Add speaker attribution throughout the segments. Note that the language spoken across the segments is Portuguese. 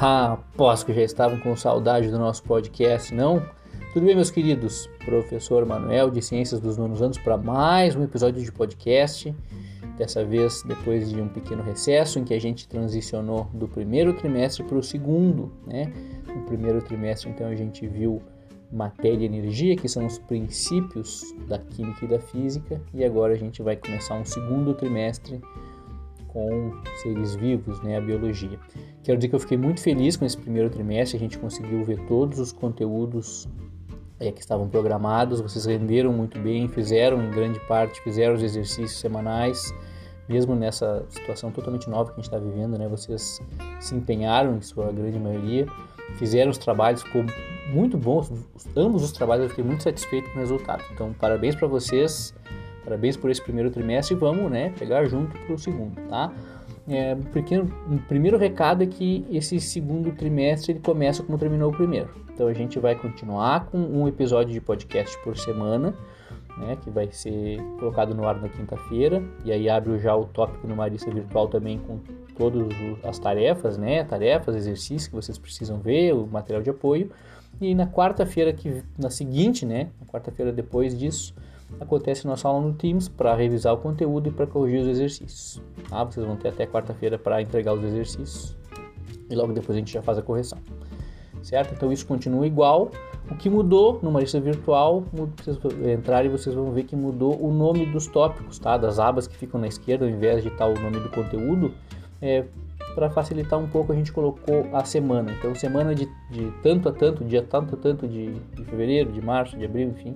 Speaker 1: Aposto que já estavam com saudade do nosso podcast, não? Tudo bem, meus queridos? Professor Manuel de Ciências dos Nonos Anos para mais um episódio de podcast. Dessa vez, depois de um pequeno recesso em que a gente transicionou do primeiro trimestre para o segundo, né? No primeiro trimestre, então, a gente viu matéria e energia, que são os princípios da química e da física, e agora a gente vai começar um segundo trimestre com seres vivos, né, a biologia. Quero dizer que eu fiquei muito feliz com esse primeiro trimestre, a gente conseguiu ver todos os conteúdos é, que estavam programados, vocês renderam muito bem, fizeram em grande parte, fizeram os exercícios semanais, mesmo nessa situação totalmente nova que a gente está vivendo, né, vocês se empenharam em sua grande maioria, fizeram os trabalhos, ficou muito bom, ambos os trabalhos eu fiquei muito satisfeito com o resultado. Então, parabéns para vocês Parabéns por esse primeiro trimestre e vamos né, pegar junto para o segundo, tá? É, pequeno, um primeiro recado é que esse segundo trimestre ele começa como terminou o primeiro. Então a gente vai continuar com um episódio de podcast por semana, né, que vai ser colocado no ar na quinta-feira. E aí abre já o tópico no Marista Virtual também com todas as tarefas, né, tarefas, exercícios que vocês precisam ver, o material de apoio. E na quarta-feira que na seguinte, né, na quarta-feira depois disso, acontece nossa aula no Teams para revisar o conteúdo e para corrigir os exercícios. Tá? Vocês vão ter até quarta-feira para entregar os exercícios e logo depois a gente já faz a correção. Certo? Então isso continua igual. O que mudou numa lista virtual, vocês entrarem e vocês vão ver que mudou o nome dos tópicos, tá? Das abas que ficam na esquerda, ao invés de estar o nome do conteúdo, é, para facilitar um pouco a gente colocou a semana. Então semana de, de tanto a tanto, dia tanto a tanto de, de fevereiro, de março, de abril, enfim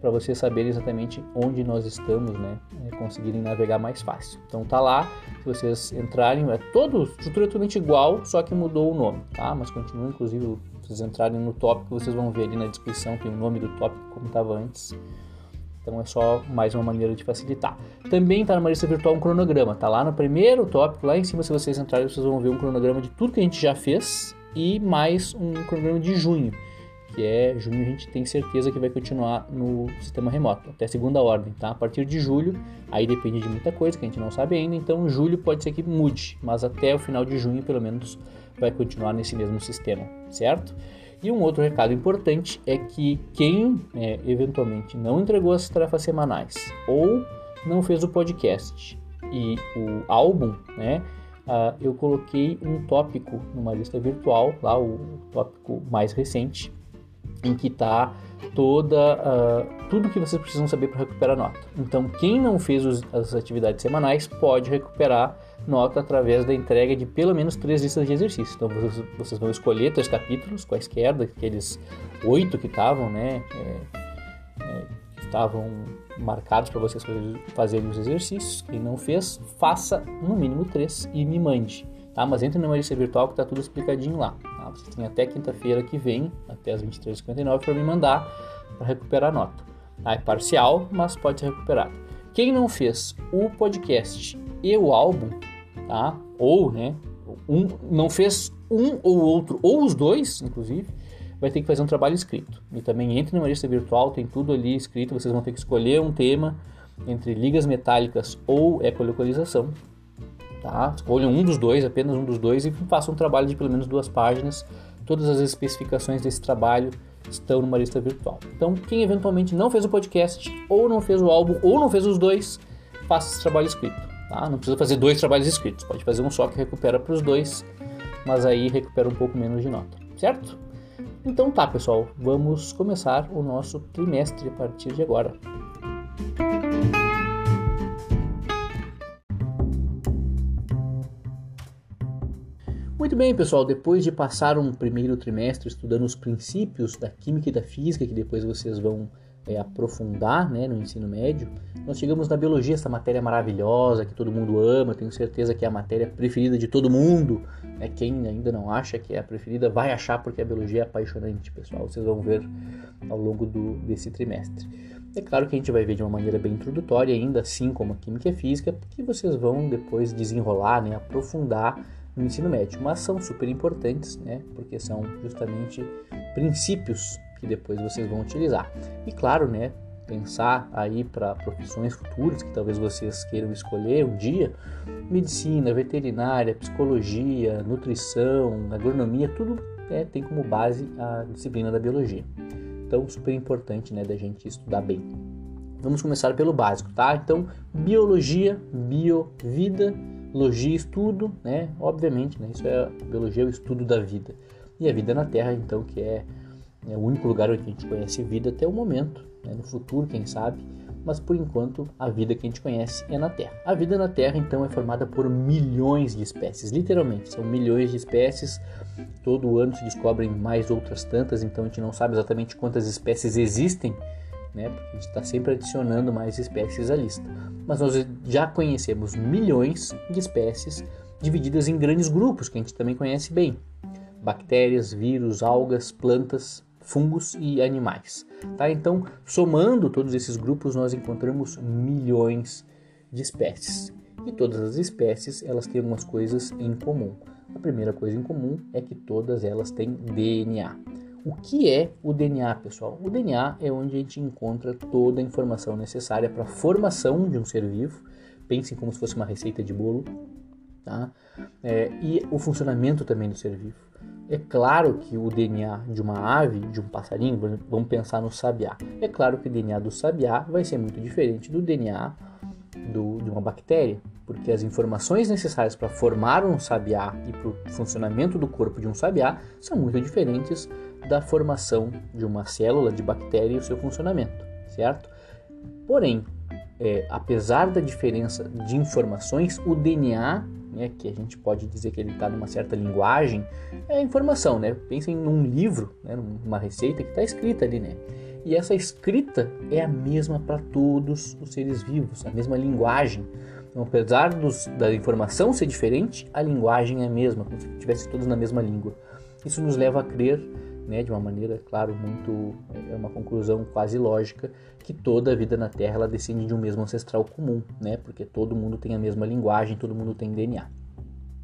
Speaker 1: para vocês saberem exatamente onde nós estamos, né? É, conseguirem navegar mais fácil. Então tá lá, se vocês entrarem, é todo estruturalmente igual, só que mudou o nome, tá? Mas continua, inclusive, se vocês entrarem no tópico, vocês vão ver ali na descrição tem o nome do tópico como estava antes. Então é só mais uma maneira de facilitar. Também está na lista virtual um cronograma, tá lá no primeiro tópico, lá em cima, se vocês entrarem, vocês vão ver um cronograma de tudo que a gente já fez e mais um cronograma de junho que é junho, a gente tem certeza que vai continuar no sistema remoto, até segunda ordem, tá? A partir de julho, aí depende de muita coisa que a gente não sabe ainda, então julho pode ser que mude, mas até o final de junho, pelo menos, vai continuar nesse mesmo sistema, certo? E um outro recado importante é que quem é, eventualmente não entregou as tarefas semanais ou não fez o podcast e o álbum, né? Uh, eu coloquei um tópico numa lista virtual, lá o tópico mais recente, em que está toda uh, tudo que vocês precisam saber para recuperar nota. Então, quem não fez os, as atividades semanais pode recuperar nota através da entrega de pelo menos três listas de exercícios. Então, vocês, vocês vão escolher três capítulos, quaisquer daqueles oito que estavam, né, é, é, estavam marcados para vocês fazerem os exercícios. Quem não fez, faça no mínimo três e me mande. Tá? Mas entre na lista virtual que está tudo explicadinho lá. Você tem até quinta-feira que vem, até as 23h59, para me mandar para recuperar a nota. Tá? É parcial, mas pode ser recuperado. Quem não fez o podcast e o álbum, tá? ou né, um, não fez um ou outro, ou os dois, inclusive, vai ter que fazer um trabalho escrito. E também entre numa lista virtual, tem tudo ali escrito, vocês vão ter que escolher um tema entre ligas metálicas ou ecolocalização Tá? Escolham um dos dois, apenas um dos dois, e façam um trabalho de pelo menos duas páginas. Todas as especificações desse trabalho estão numa lista virtual. Então, quem eventualmente não fez o podcast, ou não fez o álbum, ou não fez os dois, faça esse trabalho escrito. Tá? Não precisa fazer dois trabalhos escritos, pode fazer um só que recupera para os dois, mas aí recupera um pouco menos de nota, certo? Então tá, pessoal, vamos começar o nosso trimestre a partir de agora. Muito bem, pessoal, depois de passar um primeiro trimestre estudando os princípios da química e da física, que depois vocês vão é, aprofundar né, no ensino médio, nós chegamos na biologia, essa matéria maravilhosa que todo mundo ama, tenho certeza que é a matéria preferida de todo mundo. Né? Quem ainda não acha que é a preferida vai achar porque a biologia é apaixonante, pessoal. Vocês vão ver ao longo do, desse trimestre. É claro que a gente vai ver de uma maneira bem introdutória ainda, assim como a química e a física, porque vocês vão depois desenrolar, né, aprofundar no ensino médio, mas são super importantes, né? Porque são justamente princípios que depois vocês vão utilizar. E claro, né? pensar aí para profissões futuras que talvez vocês queiram escolher um dia, medicina, veterinária, psicologia, nutrição, agronomia, tudo é, tem como base a disciplina da biologia. Então, super importante né, da gente estudar bem. Vamos começar pelo básico, tá? Então, biologia, bio, vida, logia, estudo, né? Obviamente, né? Isso é biologia, é o estudo da vida. E a vida na Terra, então, que é, é o único lugar onde a gente conhece vida até o momento, né? no futuro, quem sabe, mas por enquanto a vida que a gente conhece é na Terra. A vida na Terra, então, é formada por milhões de espécies, literalmente, são milhões de espécies. Todo ano se descobrem mais outras tantas, então a gente não sabe exatamente quantas espécies existem, né? Porque a gente está sempre adicionando mais espécies à lista. Mas nós já conhecemos milhões de espécies divididas em grandes grupos, que a gente também conhece bem: bactérias, vírus, algas, plantas, fungos e animais. Tá? Então, somando todos esses grupos, nós encontramos milhões de espécies. E todas as espécies elas têm algumas coisas em comum. A primeira coisa em comum é que todas elas têm DNA. O que é o DNA, pessoal? O DNA é onde a gente encontra toda a informação necessária para a formação de um ser vivo. Pensem como se fosse uma receita de bolo, tá? É, e o funcionamento também do ser vivo. É claro que o DNA de uma ave, de um passarinho, vamos pensar no sabiá. É claro que o DNA do sabiá vai ser muito diferente do DNA do, de uma bactéria, porque as informações necessárias para formar um sabiá e para o funcionamento do corpo de um sabiá são muito diferentes da formação de uma célula de bactéria e o seu funcionamento, certo? Porém, é, apesar da diferença de informações, o DNA né, que a gente pode dizer que ele está numa certa linguagem, é informação, né? Pensem num livro, né, numa receita que está escrita ali, né? E essa escrita é a mesma para todos os seres vivos, a mesma linguagem. Então, apesar dos, da informação ser diferente, a linguagem é a mesma, como se estivesse todos na mesma língua. Isso nos leva a crer, né, de uma maneira, claro, muito é uma conclusão quase lógica, que toda a vida na Terra ela descende de um mesmo ancestral comum, né? Porque todo mundo tem a mesma linguagem, todo mundo tem DNA,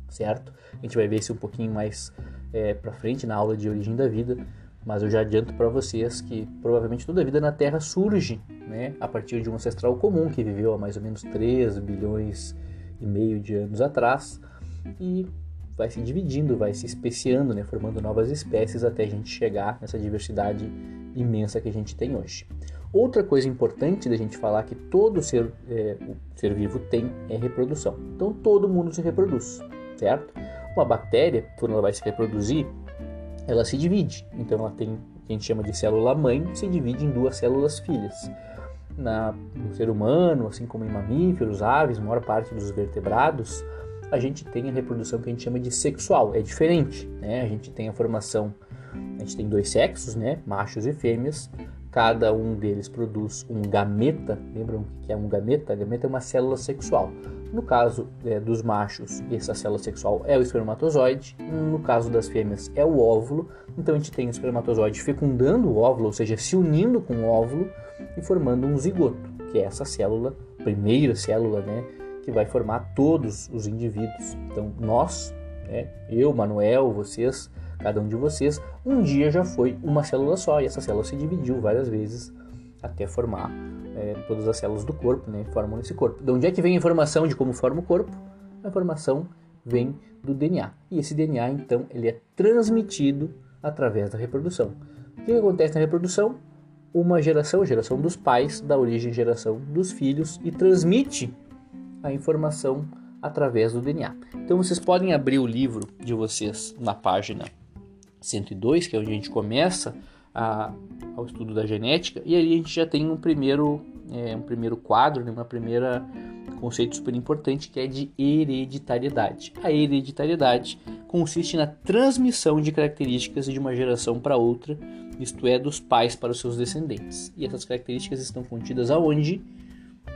Speaker 1: certo? A gente vai ver isso um pouquinho mais é, para frente na aula de origem da vida, mas eu já adianto para vocês que provavelmente toda a vida na Terra surge, né? A partir de um ancestral comum que viveu há mais ou menos 3 bilhões e meio de anos atrás e vai se dividindo, vai se especiando, né, formando novas espécies até a gente chegar nessa diversidade imensa que a gente tem hoje. Outra coisa importante da gente falar que todo ser, é, ser vivo tem é reprodução. Então todo mundo se reproduz, certo? Uma bactéria, quando ela vai se reproduzir, ela se divide. Então ela tem o que a gente chama de célula mãe, se divide em duas células filhas. Na, no ser humano, assim como em mamíferos, aves, maior parte dos vertebrados, a gente tem a reprodução que a gente chama de sexual. É diferente, né? A gente tem a formação, a gente tem dois sexos, né? Machos e fêmeas. Cada um deles produz um gameta. Lembram o que é um gameta? A gameta é uma célula sexual. No caso é, dos machos, essa célula sexual é o espermatozoide. No caso das fêmeas, é o óvulo. Então a gente tem o espermatozoide fecundando o óvulo, ou seja, se unindo com o óvulo e formando um zigoto, que é essa célula, primeira célula, né, que vai formar todos os indivíduos. Então nós, né, eu, Manuel, vocês, cada um de vocês, um dia já foi uma célula só e essa célula se dividiu várias vezes até formar é, todas as células do corpo, né, formam esse corpo. De onde é que vem a informação de como forma o corpo? A informação vem do DNA. E esse DNA, então, ele é transmitido através da reprodução. O que acontece na reprodução? Uma geração, geração dos pais, dá origem geração dos filhos e transmite a informação através do DNA. Então vocês podem abrir o livro de vocês na página 102, que é onde a gente começa a, ao estudo da genética, e ali a gente já tem um primeiro, é, um primeiro quadro, né, uma primeira conceito super importante que é de hereditariedade. A hereditariedade consiste na transmissão de características de uma geração para outra, isto é, dos pais para os seus descendentes. E essas características estão contidas aonde?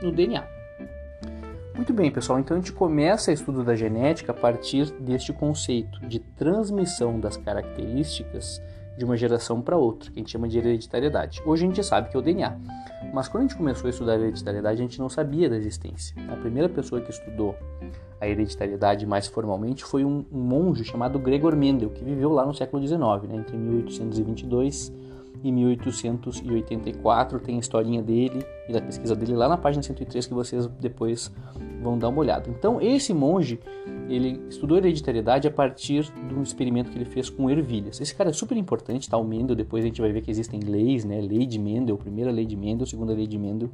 Speaker 1: No DNA. Muito bem, pessoal, então a gente começa o estudo da genética a partir deste conceito de transmissão das características de uma geração para outra, que a gente chama de hereditariedade. Hoje a gente sabe que é o DNA, mas quando a gente começou a estudar a hereditariedade, a gente não sabia da existência. A primeira pessoa que estudou a hereditariedade mais formalmente foi um, monge chamado Gregor Mendel, que viveu lá no século XIX, né, entre 1822 em 1884. Tem a historinha dele e da pesquisa dele lá na página 103 que vocês depois vão dar uma olhada. Então, esse monge, ele estudou hereditariedade a partir de um experimento que ele fez com ervilhas. Esse cara é super importante, tá? O Mendel, depois a gente vai ver que existem leis, né? Lei de Mendel, primeira lei de Mendel, segunda lei de Mendel,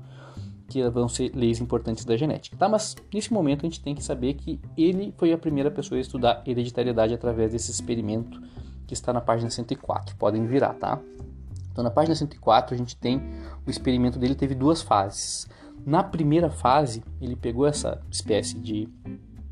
Speaker 1: que vão ser leis importantes da genética, tá? Mas nesse momento a gente tem que saber que ele foi a primeira pessoa a estudar hereditariedade através desse experimento que está na página 104. Podem virar, tá? Então na página 104 a gente tem o experimento dele teve duas fases. Na primeira fase, ele pegou essa espécie de,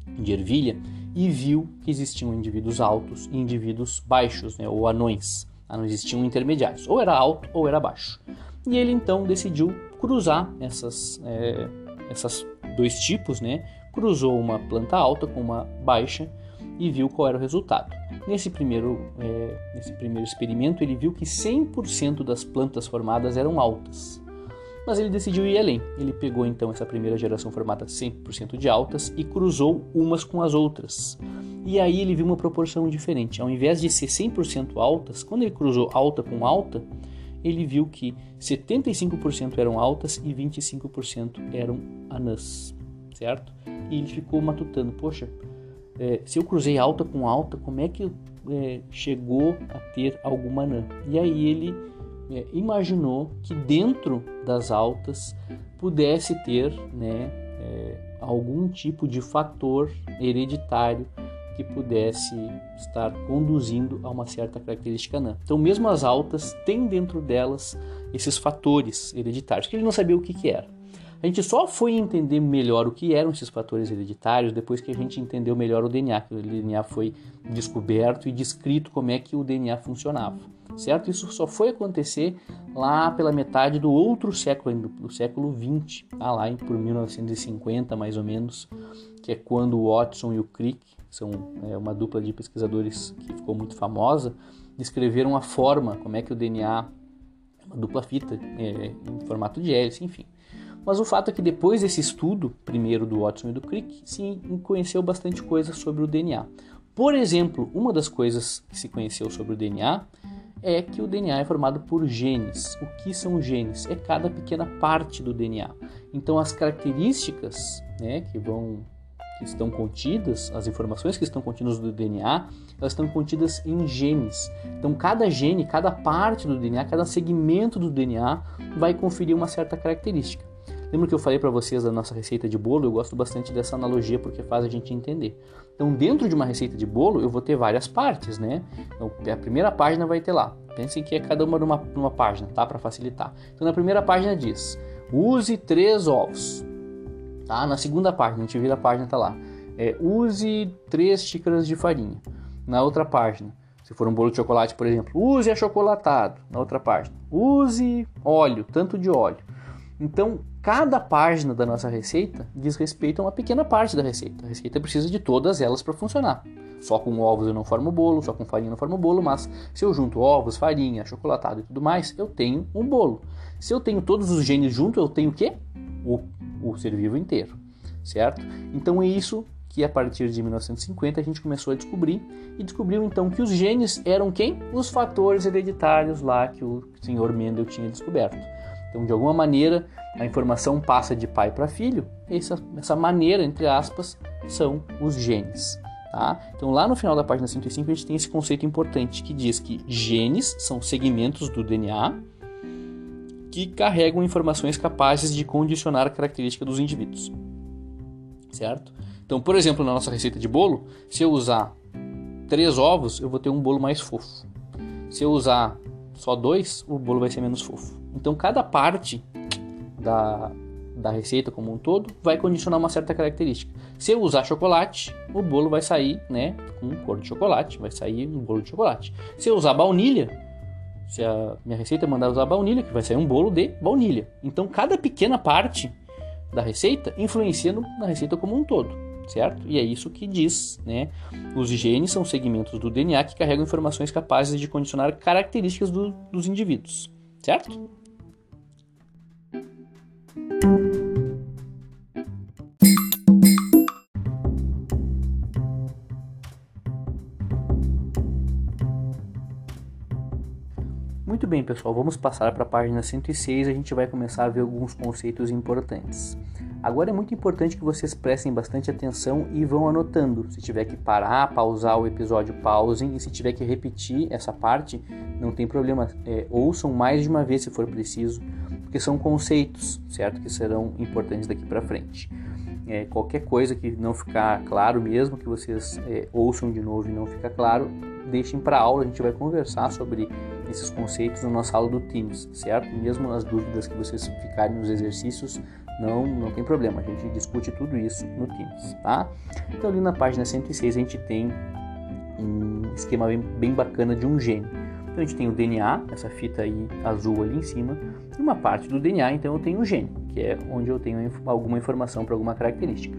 Speaker 1: de ervilha e viu que existiam indivíduos altos e indivíduos baixos, né, ou anões. Ah, não existiam intermediários, ou era alto ou era baixo. E ele então decidiu cruzar essas, é, essas dois tipos, né? Cruzou uma planta alta com uma baixa e viu qual era o resultado. Nesse primeiro, é, nesse primeiro experimento, ele viu que 100% das plantas formadas eram altas. Mas ele decidiu ir além. Ele pegou então essa primeira geração formada 100% de altas e cruzou umas com as outras. E aí ele viu uma proporção diferente. Ao invés de ser 100% altas, quando ele cruzou alta com alta, ele viu que 75% eram altas e 25% eram anãs, certo? E ele ficou matutando, poxa, é, se eu cruzei alta com alta, como é que é, chegou a ter alguma anã? E aí ele é, imaginou que dentro das altas pudesse ter né, é, algum tipo de fator hereditário que pudesse estar conduzindo a uma certa característica anã. Então, mesmo as altas têm dentro delas esses fatores hereditários, que ele não sabia o que, que era. A gente só foi entender melhor o que eram esses fatores hereditários depois que a gente entendeu melhor o DNA, que o DNA foi descoberto e descrito como é que o DNA funcionava, certo? Isso só foi acontecer lá pela metade do outro século, do século 20, tá? lá em, por 1950 mais ou menos, que é quando o Watson e o Crick, são é, uma dupla de pesquisadores que ficou muito famosa, descreveram a forma, como é que o DNA é uma dupla fita é, em formato de hélice, enfim. Mas o fato é que depois desse estudo, primeiro do Watson e do Crick, se conheceu bastante coisa sobre o DNA. Por exemplo, uma das coisas que se conheceu sobre o DNA é que o DNA é formado por genes. O que são genes? É cada pequena parte do DNA. Então, as características né, que vão que estão contidas, as informações que estão contidas no DNA, elas estão contidas em genes. Então, cada gene, cada parte do DNA, cada segmento do DNA vai conferir uma certa característica. Lembra que eu falei para vocês da nossa receita de bolo? Eu gosto bastante dessa analogia porque faz a gente entender. Então, dentro de uma receita de bolo, eu vou ter várias partes, né? Então, a primeira página vai ter lá. Pensem que é cada uma numa, numa página, tá? Para facilitar. Então, na primeira página diz: use três ovos. Tá? Na segunda página, a gente vira a página, tá lá. É, use três xícaras de farinha. Na outra página, se for um bolo de chocolate, por exemplo, use achocolatado. Na outra página, use óleo, tanto de óleo. Então, cada página da nossa receita diz respeito a uma pequena parte da receita. A receita precisa de todas elas para funcionar. Só com ovos eu não formo bolo, só com farinha eu não formo bolo, mas se eu junto ovos, farinha, chocolatado e tudo mais, eu tenho um bolo. Se eu tenho todos os genes junto, eu tenho o quê? O, o ser vivo inteiro, certo? Então é isso que a partir de 1950 a gente começou a descobrir e descobriu então que os genes eram quem? Os fatores hereditários lá que o senhor Mendel tinha descoberto. Então, de alguma maneira, a informação passa de pai para filho. Essa, essa maneira, entre aspas, são os genes. Tá? Então, lá no final da página 105, a gente tem esse conceito importante que diz que genes são segmentos do DNA que carregam informações capazes de condicionar a característica dos indivíduos. Certo? Então, por exemplo, na nossa receita de bolo, se eu usar três ovos, eu vou ter um bolo mais fofo. Se eu usar só dois, o bolo vai ser menos fofo. Então, cada parte da, da receita como um todo vai condicionar uma certa característica. Se eu usar chocolate, o bolo vai sair né, com cor de chocolate, vai sair um bolo de chocolate. Se eu usar baunilha, se a minha receita mandar usar baunilha, que vai sair um bolo de baunilha. Então, cada pequena parte da receita influencia no, na receita como um todo, certo? E é isso que diz, né? Os genes são segmentos do DNA que carregam informações capazes de condicionar características do, dos indivíduos, certo? Bem, pessoal, vamos passar para a página 106 a gente vai começar a ver alguns conceitos importantes. Agora é muito importante que vocês prestem bastante atenção e vão anotando. Se tiver que parar, pausar o episódio, pausem. E se tiver que repetir essa parte, não tem problema. É, ouçam mais de uma vez se for preciso, porque são conceitos, certo? Que serão importantes daqui para frente. É, qualquer coisa que não ficar claro, mesmo que vocês é, ouçam de novo e não ficar claro, deixem para aula. A gente vai conversar sobre esses conceitos na nossa aula do Teams, certo? Mesmo as dúvidas que vocês ficarem nos exercícios, não, não tem problema, a gente discute tudo isso no Teams, tá? Então ali na página 106 a gente tem um esquema bem, bem bacana de um gene. Então a gente tem o DNA, essa fita aí azul ali em cima, e uma parte do DNA, então eu tenho o gene, que é onde eu tenho alguma informação para alguma característica.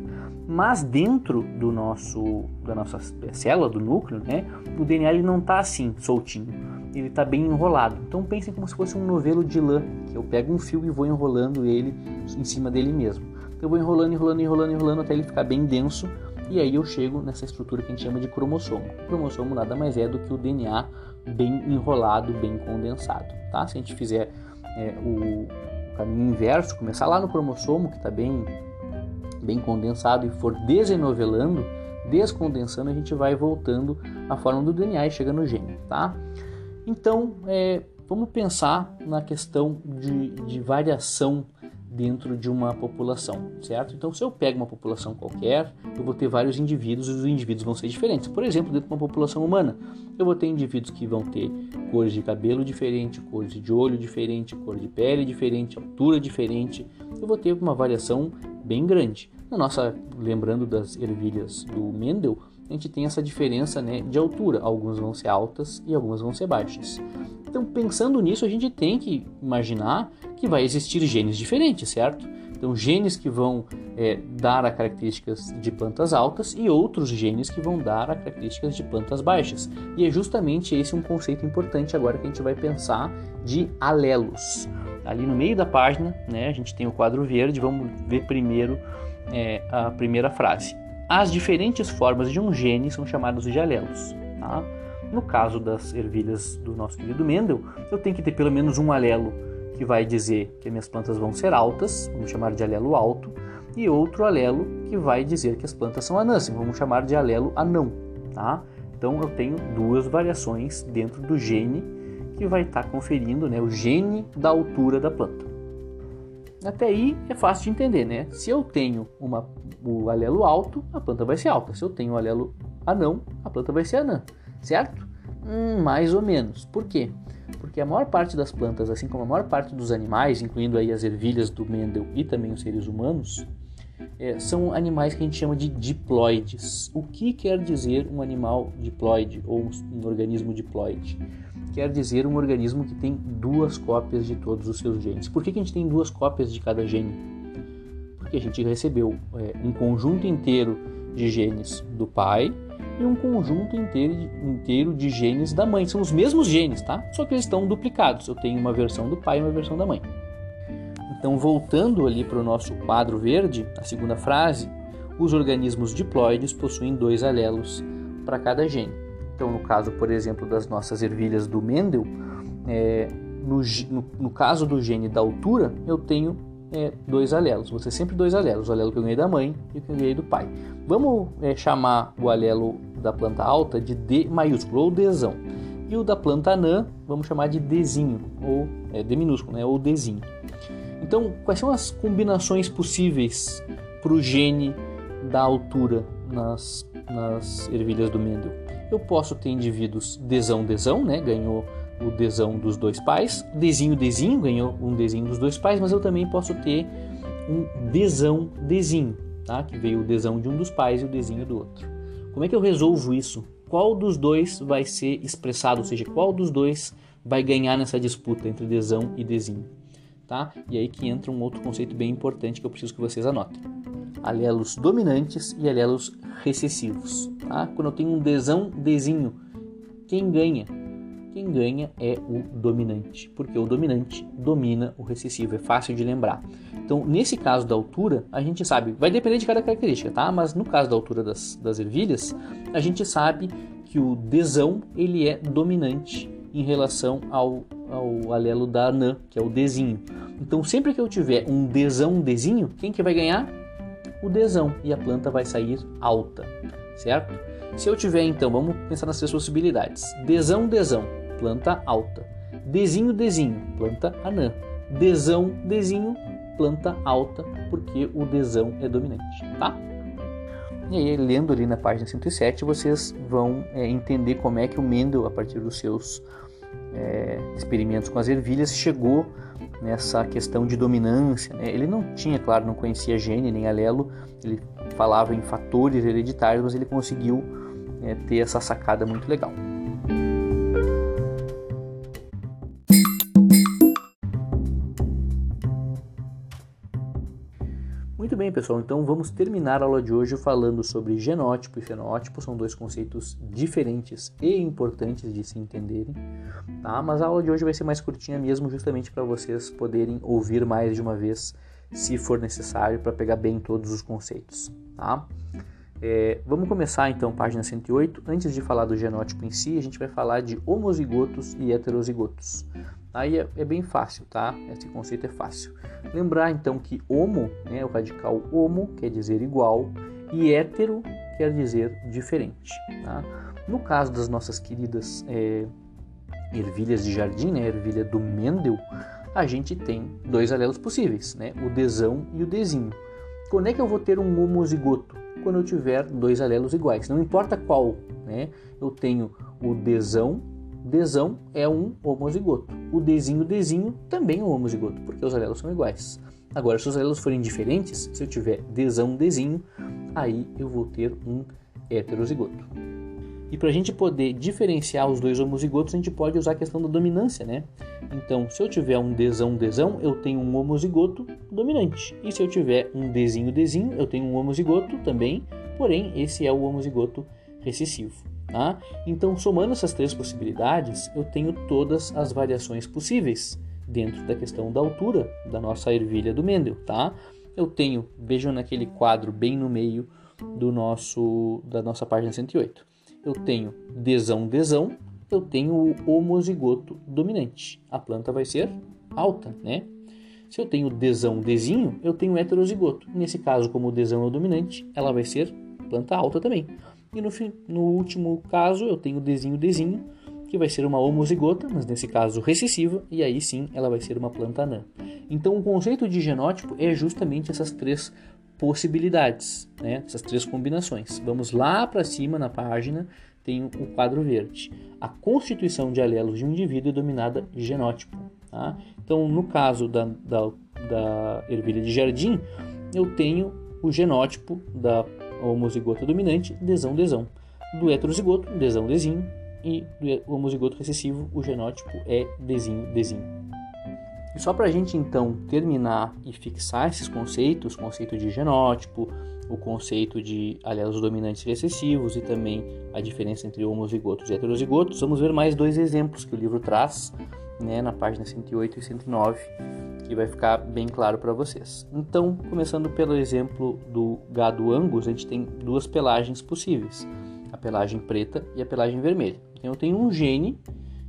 Speaker 1: Mas dentro do nosso da nossa célula, do núcleo, né, o DNA ele não está assim, soltinho. Ele está bem enrolado. Então pensem como se fosse um novelo de lã, que eu pego um fio e vou enrolando ele em cima dele mesmo. Eu vou enrolando, enrolando, enrolando, enrolando até ele ficar bem denso e aí eu chego nessa estrutura que a gente chama de cromossomo. O cromossomo nada mais é do que o DNA bem enrolado, bem condensado, tá? Se a gente fizer é, o, caminho inverso, começar lá no cromossomo que está bem bem condensado e for desenovelando, descondensando, a gente vai voltando à forma do DNA e chega no gene, tá? Então, é, vamos pensar na questão de, de variação dentro de uma população, certo? Então, se eu pego uma população qualquer, eu vou ter vários indivíduos e os indivíduos vão ser diferentes. Por exemplo, dentro de uma população humana, eu vou ter indivíduos que vão ter cores de cabelo diferente, cores de olho diferente, cor de pele diferente, altura diferente. Eu vou ter uma variação bem grande. Na nossa, lembrando das ervilhas do Mendel, a gente tem essa diferença né, de altura. Algumas vão ser altas e algumas vão ser baixas. Então, pensando nisso, a gente tem que imaginar que vai existir genes diferentes, certo? Então, genes que vão é, dar a características de plantas altas e outros genes que vão dar a características de plantas baixas. E é justamente esse um conceito importante agora que a gente vai pensar de alelos. Ali no meio da página, né, a gente tem o quadro verde, vamos ver primeiro é, a primeira frase. As diferentes formas de um gene são chamadas de alelos. Tá? No caso das ervilhas do nosso querido Mendel, eu tenho que ter pelo menos um alelo que vai dizer que minhas plantas vão ser altas, vamos chamar de alelo alto, e outro alelo que vai dizer que as plantas são anãs, vamos chamar de alelo anão. Tá? Então eu tenho duas variações dentro do gene que vai estar tá conferindo né, o gene da altura da planta. Até aí é fácil de entender, né? Se eu tenho uma, o alelo alto, a planta vai ser alta. Se eu tenho o alelo anão, a planta vai ser anã, certo? Hum, mais ou menos. Por quê? Porque a maior parte das plantas, assim como a maior parte dos animais, incluindo aí as ervilhas do Mendel e também os seres humanos, é, são animais que a gente chama de diploides. O que quer dizer um animal diploide ou um, organismo diploide? quer dizer um organismo que tem duas cópias de todos os seus genes. Por que, que a gente tem duas cópias de cada gene? Porque a gente recebeu é, um conjunto inteiro de genes do pai e um conjunto inteiro inteiro de genes da mãe. São os mesmos genes, tá? Só que eles estão duplicados. Eu tenho uma versão do pai e uma versão da mãe. Então, voltando ali para o nosso quadro verde, a segunda frase, os organismos diploides possuem dois alelos para cada gene. Então, no caso, por exemplo, das nossas ervilhas do Mendel, é, no, no, no, caso do gene da altura, eu tenho é, dois alelos. Ser sempre dois alelos, o alelo que eu ganhei da mãe e o que eu ganhei do pai. Vamos é, chamar o alelo da planta alta de D maiúsculo ou Dzão. E o da planta anã, vamos chamar de Dzinho, ou é, D minúsculo, né, ou Dzinho. Então, quais são as combinações possíveis para o gene da altura nas, nas ervilhas do Mendel? eu posso ter indivíduos desão, desão, né? Ganhou o desão dos dois pais. Desinho, desinho, ganhou um desinho dos dois pais, mas eu também posso ter um desão, desinho, tá? Que veio o desão de um dos pais e o desinho do outro. Como é que eu resolvo isso? Qual dos dois vai ser expressado, ou seja, qual dos dois vai ganhar nessa disputa entre desão e desinho? Tá? E aí que entra um outro conceito bem importante que eu preciso que vocês anotem. Alelos dominantes e alelos recessivos. Tá? Quando eu tenho um desão, desinho, quem ganha? Quem ganha é o dominante, porque o dominante domina o recessivo, é fácil de lembrar. Então, nesse caso da altura, a gente sabe, vai depender de cada característica, tá? Mas no caso da altura das, das ervilhas, a gente sabe que o desão ele é dominante em relação ao ao alelo da anã, que é o Dzinho. Então, sempre que eu tiver um Dzão, um Dzinho, quem que vai ganhar? O Dzão, e a planta vai sair alta, certo? Se eu tiver, então, vamos pensar nas três possibilidades. Dzão, Dzão, planta alta. Dzinho, Dzinho, planta anã. Dzão, Dzinho, planta alta, porque o Dzão é dominante, tá? E aí, lendo ali na página 107, vocês vão é, entender como é que o Mendel, a partir dos seus é, experimentos com as ervilhas, chegou nessa questão de dominância. Né? Ele não tinha, claro, não conhecia gene nem alelo, ele falava em fatores hereditários, mas ele conseguiu é, ter essa sacada muito legal. Pessoal, então vamos terminar a aula de hoje falando sobre genótipo e fenótipo, são dois conceitos diferentes e importantes de se entenderem, tá? Mas a aula de hoje vai ser mais curtinha mesmo, justamente para vocês poderem ouvir mais de uma vez, se for necessário, para pegar bem todos os conceitos, tá? É, vamos começar então, página 108. Antes de falar do genótipo em si, a gente vai falar de homozigotos e heterozigotos. Aí é, é bem fácil, tá? Esse conceito é fácil. Lembrar então que homo, né, o radical homo quer dizer igual e hétero quer dizer diferente. Tá? No caso das nossas queridas é, ervilhas de jardim, né, ervilha do Mendel, a gente tem dois alelos possíveis, né, o desão e o desinho. Quando é que eu vou ter um homozigoto? Quando eu tiver dois alelos iguais. Não importa qual, né? Eu tenho o desão Dzão é um homozigoto. O Dzinho, Dzinho também é um homozigoto, porque os alelos são iguais. Agora, se os alelos forem diferentes, se eu tiver Dzão, Dzinho, aí eu vou ter um heterozigoto. E para a gente poder diferenciar os dois homozigotos, a gente pode usar a questão da dominância, né? Então, se eu tiver um Dzão, Dzão, eu tenho um homozigoto dominante. E se eu tiver um Dzinho, Dzinho, eu tenho um homozigoto também, porém, esse é o homozigoto recessivo. Tá? Então, somando essas três possibilidades, eu tenho todas as variações possíveis dentro da questão da altura da nossa ervilha do Mendel. Tá? Eu tenho, vejam naquele quadro bem no meio do nosso da nossa página 108. Eu tenho desão, desão, eu tenho o homozigoto dominante. A planta vai ser alta, né? Se eu tenho desão, desinho, eu tenho heterozigoto. Nesse caso, como o desão é o dominante, ela vai ser planta alta também. E no, no último caso, eu tenho o Dzinho Dzinho, que vai ser uma homozigota, mas nesse caso recessiva, e aí sim ela vai ser uma planta anã. Então o conceito de genótipo é justamente essas três possibilidades, né? essas três combinações. Vamos lá para cima na página, tem o quadro verde. A constituição de alelos de um indivíduo é dominada genótipo. Tá? Então, no caso da, da, da ervilha de jardim, eu tenho o genótipo da homozigota dominante, desão, desão. Do heterozigoto, desão, desinho. E do homozigoto recessivo, o genótipo é desinho, desinho. E só para a gente então terminar e fixar esses conceitos, o conceito de genótipo, o conceito de alelos dominantes e recessivos e também a diferença entre homozigotos e heterozigotos, vamos ver mais dois exemplos que o livro traz né, na página 108 e 109 que vai ficar bem claro para vocês. Então, começando pelo exemplo do gado Angus, a gente tem duas pelagens possíveis, a pelagem preta e a pelagem vermelha. Então, eu tenho um gene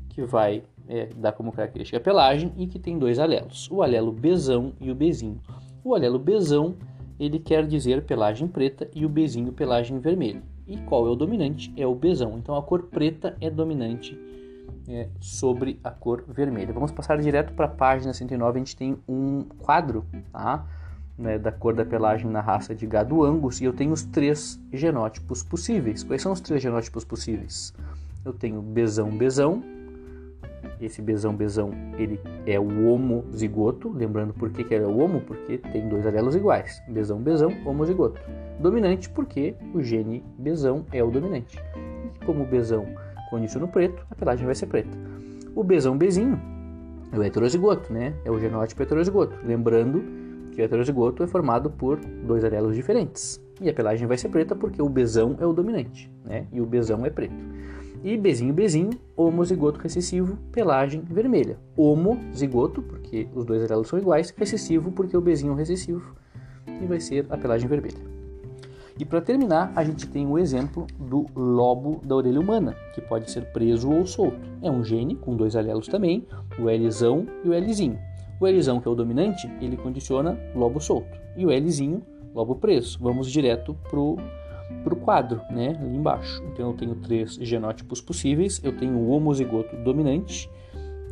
Speaker 1: que vai é, dar como característica a pelagem e que tem dois alelos, o alelo Bzão e o Bzinho. O alelo Bzão ele quer dizer pelagem preta e o Bzinho pelagem vermelha. E qual é o dominante? É o Bzão. Então a cor preta é dominante é, sobre a cor vermelha. Vamos passar direto para a página 109, a gente tem um quadro tá? Né, da cor da pelagem na raça de gado Angus e eu tenho os três genótipos possíveis. Quais são os três genótipos possíveis? Eu tenho besão, besão. Esse besão, besão, ele é o homozigoto. Lembrando por que, que é o homo? Porque tem dois alelos iguais. Besão, besão, homozigoto. Dominante porque o gene besão é o dominante. E como besão com início no preto, a pelagem vai ser preta. O Bzão Bzinho é o heterozigoto, né? É o genótipo heterozigoto. Lembrando que o heterozigoto é formado por dois alelos diferentes. E a pelagem vai ser preta porque o Bzão é o dominante, né? E o Bzão é preto. E Bzinho, Bzinho, homozigoto recessivo, pelagem vermelha. Homozigoto, porque os dois alelos são iguais, recessivo, porque o Bzinho é recessivo, e vai ser a pelagem vermelha. E para terminar, a gente tem o exemplo do lobo da orelha humana, que pode ser preso ou solto. É um gene com dois alelos também, o Lzão e o Lzinho. O Lzão, que é o dominante, ele condiciona lobo solto. E o Lzinho, lobo preso. Vamos direto pro pro quadro, né, ali embaixo. Então eu tenho três genótipos possíveis. Eu tenho o homozigoto dominante,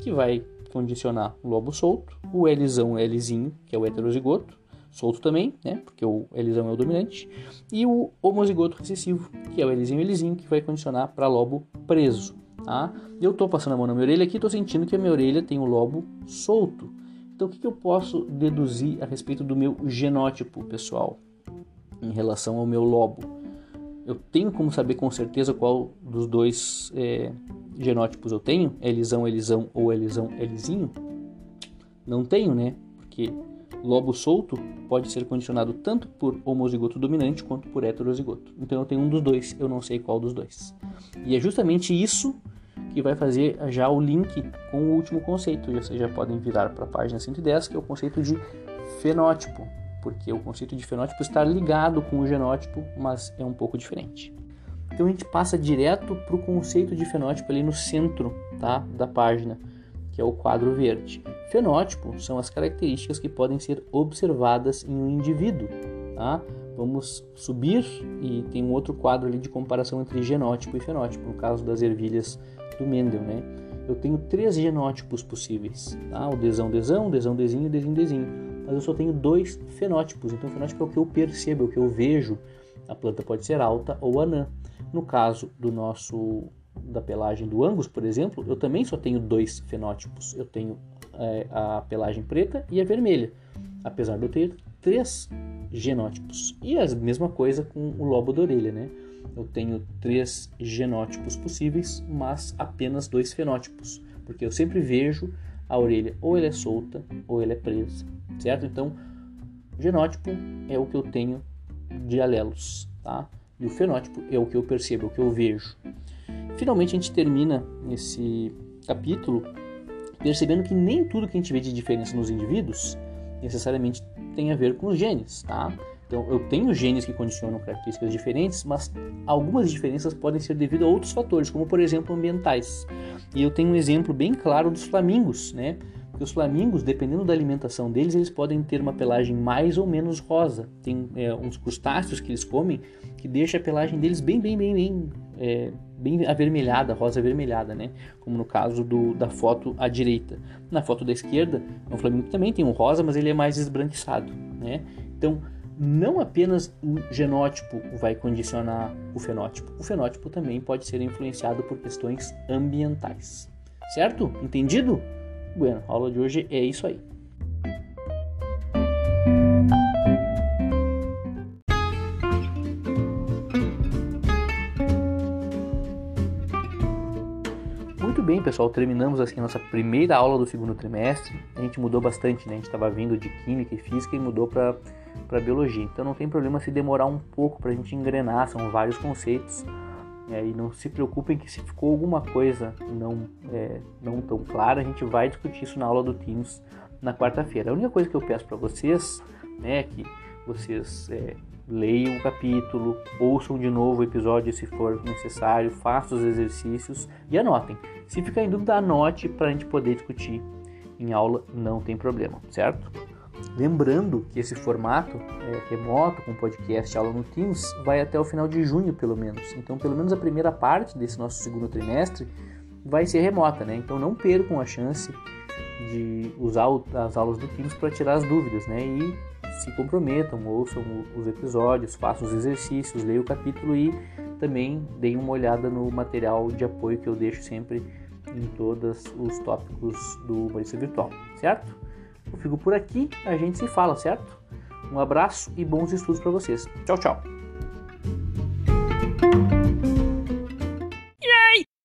Speaker 1: que vai condicionar o lobo solto, o Lzão Lzinho, que é o heterozigoto, solto também, né? Porque o Lzão é o dominante, e o homozigoto recessivo, que é o Lzinho Lzinho, que vai condicionar para lobo preso, tá? Eu tô passando a mão na minha orelha aqui, tô sentindo que a minha orelha tem o lobo solto. Então o que, que eu posso deduzir a respeito do meu genótipo, pessoal, em relação ao meu lobo? Eu tenho como saber com certeza qual dos dois é, genótipos eu tenho? Elisão, Elisão ou Elisão, Elizinho? Não tenho, né? Porque lobo solto pode ser condicionado tanto por homozigoto dominante quanto por heterozigoto. Então eu tenho um dos dois, eu não sei qual dos dois. E é justamente isso que vai fazer já o link com o último conceito. E vocês já podem virar para a página 110, que é o conceito de fenótipo, porque o conceito de fenótipo está ligado com o genótipo, mas é um pouco diferente. Então a gente passa direto para o conceito de fenótipo ali no centro tá, da página, que é o quadro verde. Fenótipo são as características que podem ser observadas em um indivíduo. Tá? Vamos subir e tem um outro quadro ali de comparação entre genótipo e fenótipo, no caso das ervilhas do Mendel. Né? Eu tenho três genótipos possíveis: tá? o desão, desão, desão, desinho e desinho, desinho. Mas eu só tenho dois fenótipos. Então, o fenótipo é o que eu percebo, é o que eu vejo. A planta pode ser alta ou anã. No caso do nosso da pelagem do Angus, por exemplo, eu também só tenho dois fenótipos. Eu tenho é, a pelagem preta e a vermelha, apesar de eu ter três genótipos. E a mesma coisa com o lobo da orelha, né? Eu tenho três genótipos possíveis, mas apenas dois fenótipos, porque eu sempre vejo a orelha ou ela é solta ou ela é presa, certo? Então, genótipo é o que eu tenho de alelos, tá? E o fenótipo é o que eu percebo, é o que eu vejo. Finalmente a gente termina esse capítulo percebendo que nem tudo que a gente vê de diferença nos indivíduos necessariamente tem a ver com os genes, tá? Então eu tenho genes que condicionam características diferentes, mas algumas diferenças podem ser devido a outros fatores, como por exemplo ambientais. E eu tenho um exemplo bem claro dos flamingos, né? Porque os flamingos, dependendo da alimentação deles, eles podem ter uma pelagem mais ou menos rosa. Tem é, uns crustáceos que eles comem que deixa a pelagem deles bem, bem, bem, bem, é, bem avermelhada, rosa avermelhada, né? Como no caso do, da foto à direita. Na foto da esquerda, o flamingo também tem um rosa, mas ele é mais esbranquiçado, né? Então, não apenas o genótipo vai condicionar o fenótipo, o fenótipo também pode ser influenciado por questões ambientais. Certo? Entendido? Bueno, a aula de hoje é isso aí. Muito bem, pessoal, terminamos assim a nossa primeira aula do segundo trimestre. A gente mudou bastante, né? A gente estava vindo de química e física e mudou para para biologia. Então não tem problema se demorar um pouco para a gente engrenar, são vários conceitos é, e não se preocupem que se ficou alguma coisa não, é, não tão clara, a gente vai discutir isso na aula do Teams na quarta-feira. A única coisa que eu peço para vocês né, é que vocês é, leiam o capítulo, ouçam de novo o episódio se for necessário, façam os exercícios e anotem. Se ficar em dúvida, anote para a gente poder discutir em aula, não tem problema, certo? Lembrando que esse formato é, remoto, com podcast aula no Teams, vai até o final de junho, pelo menos. Então, pelo menos a primeira parte desse nosso segundo trimestre vai ser remota, né? Então, não percam a chance de usar as aulas do Teams para tirar as dúvidas, né? E se comprometam, ouçam os episódios, façam os exercícios, leiam o capítulo e também deem uma olhada no material de apoio que eu deixo sempre em todos os tópicos do Humorista Virtual, certo? Eu fico por aqui, a gente se fala, certo? Um abraço e bons estudos para vocês. Tchau, tchau.